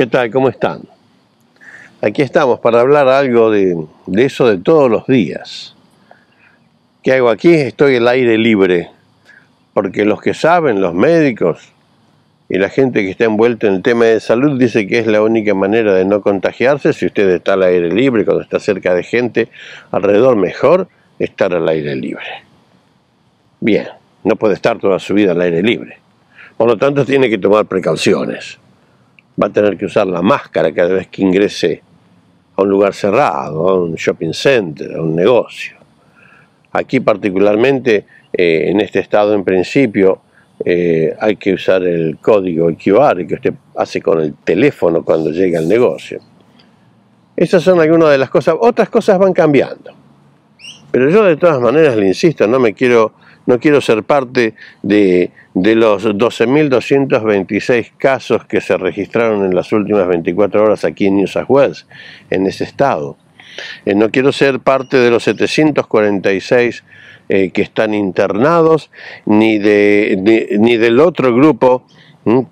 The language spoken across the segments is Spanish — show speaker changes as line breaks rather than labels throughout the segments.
¿Qué tal? ¿Cómo están? Aquí estamos para hablar algo de, eso de todos los días. ¿Qué hago aquí? Estoy al aire libre, porque los que saben, los médicos y la gente que está envuelta en el tema de salud dice que es la única manera de no contagiarse. Si usted está al aire libre, cuando está cerca de gente alrededor, mejor estar al aire libre. Bien, no puede estar toda su vida al aire libre. Por lo tanto, tiene que tomar precauciones. Va a tener que usar la máscara cada vez que ingrese a un lugar cerrado, a un shopping center, a un negocio. Aquí particularmente, eh, en este estado en principio, eh, hay que usar el código QR que usted hace con el teléfono cuando llega al negocio. Esas son algunas de las cosas. Otras cosas van cambiando. Pero yo de todas maneras le insisto, no me quiero, no quiero ser parte de, de los 12.226 casos que se registraron en las últimas 24 horas aquí en New South Wales, en ese estado. Eh, no quiero ser parte de los 746 eh, que están internados, ni, de, ni, del otro grupo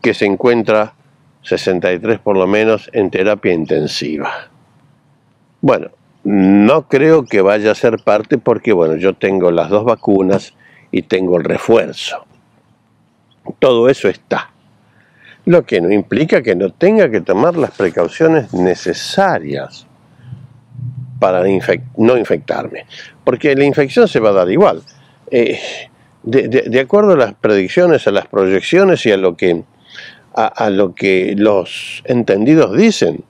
que se encuentra, 63 por lo menos, en terapia intensiva. Bueno, no creo que vaya a ser parte porque, bueno, yo tengo las dos vacunas y tengo el refuerzo. Todo eso está. Lo que no implica que no tenga que tomar las precauciones necesarias para no infectarme. Porque la infección se va a dar igual. Eh, de, acuerdo a las predicciones, a las proyecciones y a lo que, a lo que los entendidos dicen,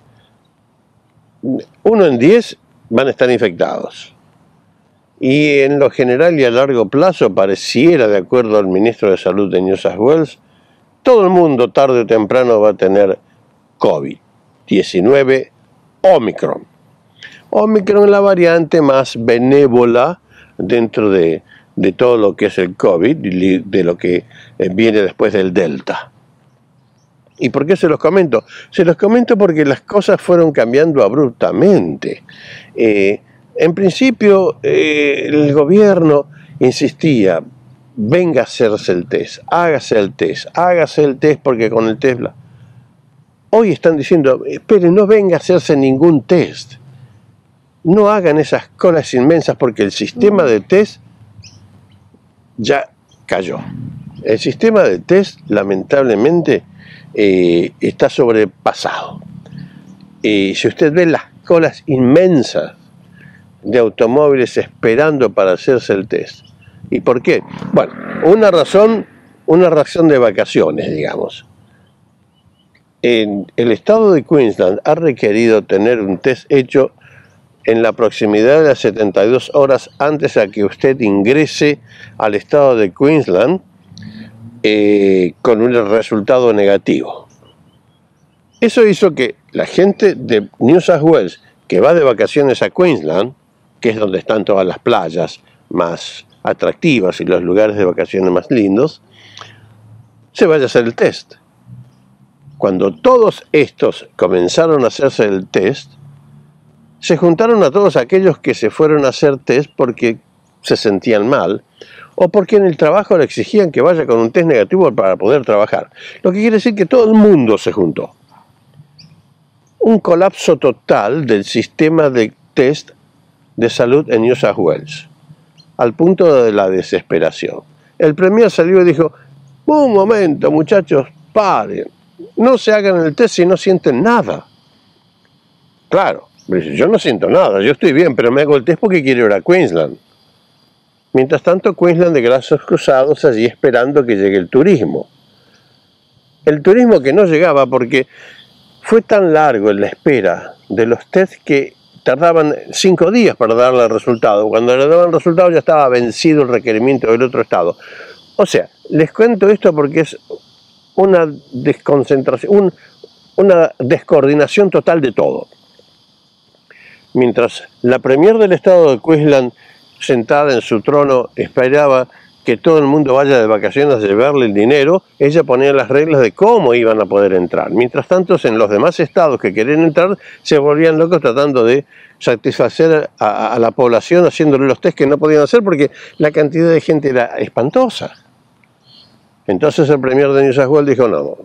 uno en diez van a estar infectados. Y en lo general y a largo plazo pareciera, de acuerdo al ministro de Salud de New South Wales, todo el mundo tarde o temprano va a tener COVID-19 Omicron. Omicron es la variante más benévola dentro de, de todo lo que es el COVID, de lo que eh, viene después del Delta. ¿Y por qué se los comento? Se los comento porque las cosas fueron cambiando abruptamente. Eh, en principio, eh, el gobierno insistía, venga a hacerse el test, hágase el test, hágase el test porque con el test... Hoy están diciendo, espere, no venga a hacerse ningún test. No hagan esas colas inmensas porque el sistema de test ya cayó. El sistema de test, lamentablemente, eh, está sobrepasado. Y si usted ve las colas inmensas de automóviles esperando para hacerse el test. ¿Y por qué? Bueno, una razón, una razón de vacaciones, digamos. El estado de Queensland ha requerido tener un test hecho en la proximidad de las 72 horas antes a que usted ingrese al estado de Queensland eh, con un resultado negativo. Eso hizo que la gente de New South Wales que va de vacaciones a Queensland, que es donde están todas las playas más atractivas y los lugares de vacaciones más lindos, se vaya a hacer el test. Cuando todos estos comenzaron a hacerse el test, se juntaron a todos aquellos que se fueron a hacer test porque se sentían mal o porque en el trabajo le exigían que vaya con un test negativo para poder trabajar. Lo que quiere decir que todo el mundo se juntó. Un colapso total del sistema de test de salud en New South Wales, al punto de la desesperación. El premier salió y dijo, un momento muchachos, paren, no se hagan el test si no sienten nada. Claro, yo no siento nada, yo estoy bien, pero me hago el test porque quiero ir a Queensland. Mientras tanto, Queensland de brazos cruzados allí esperando que llegue el turismo. El turismo que no llegaba porque fue tan largo en la espera de los test que tardaban cinco días para darle el resultado. Cuando le daban el resultado ya estaba vencido el requerimiento del otro estado. O sea, les cuento esto porque es una desconcentración, una descoordinación total de todo. Mientras la premier del estado de Queensland sentada en su trono, esperaba que todo el mundo vaya de vacaciones a llevarle el dinero, ella ponía las reglas de cómo iban a poder entrar. Mientras tanto, en los demás estados que querían entrar, se volvían locos tratando de satisfacer a, la población haciéndole los test que no podían hacer porque la cantidad de gente era espantosa. Entonces el premier de New South dijo, no,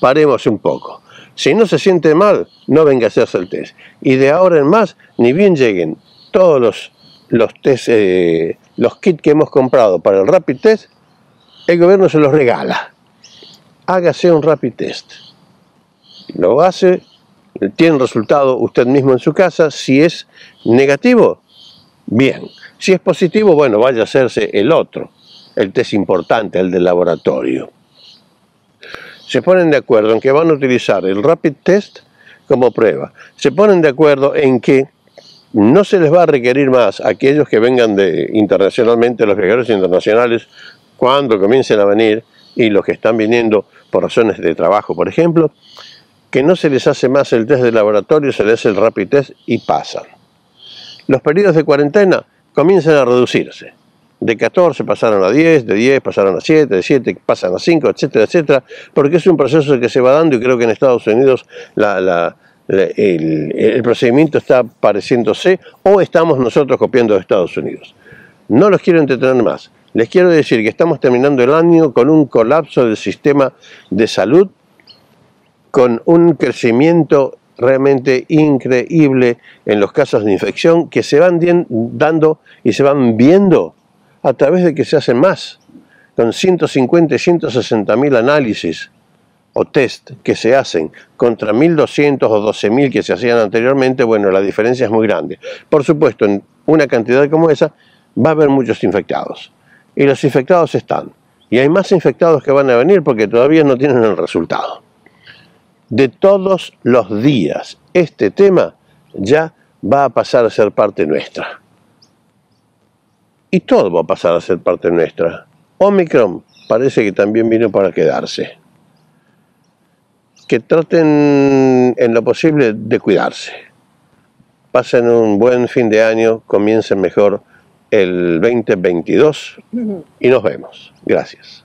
paremos un poco. Si no se siente mal, no venga a hacerse el test. Y de ahora en más, ni bien lleguen todos los, los, test, eh, los kits que hemos comprado para el rapid test, el gobierno se los regala. Hágase un rapid test. Lo hace, tiene resultado usted mismo en su casa. Si es negativo, bien. Si es positivo, bueno, vaya a hacerse el otro, el test importante, el del laboratorio se ponen de acuerdo en que van a utilizar el rapid test como prueba. Se ponen de acuerdo en que no se les va a requerir más a aquellos que vengan de internacionalmente, los viajeros internacionales, cuando comiencen a venir y los que están viniendo por razones de trabajo, por ejemplo, que no se les hace más el test de laboratorio, se les hace el rapid test y pasan. Los periodos de cuarentena comienzan a reducirse de 14 pasaron a 10, de 10 pasaron a 7, de 7 pasan a 5, etcétera, etcétera, porque es un proceso que se va dando y creo que en Estados Unidos el, procedimiento está pareciéndose o estamos nosotros copiando de Estados Unidos. No los quiero entretener más. Les quiero decir que estamos terminando el año con un colapso del sistema de salud, con un crecimiento realmente increíble en los casos de infección que se van dando y se van viendo a través de que se hacen más, con 150 y 160 mil análisis o test que se hacen contra 1.200 o 12.000 que se hacían anteriormente, bueno, la diferencia es muy grande. Por supuesto, en una cantidad como esa va a haber muchos infectados. Y los infectados están. Y hay más infectados que van a venir porque todavía no tienen el resultado. De todos los días, este tema ya va a pasar a ser parte nuestra y todo va a pasar a ser parte nuestra. Omicron parece que también vino para quedarse. Que traten en lo posible de cuidarse. Pasen un buen fin de año, comiencen mejor el 2022 y nos vemos. Gracias.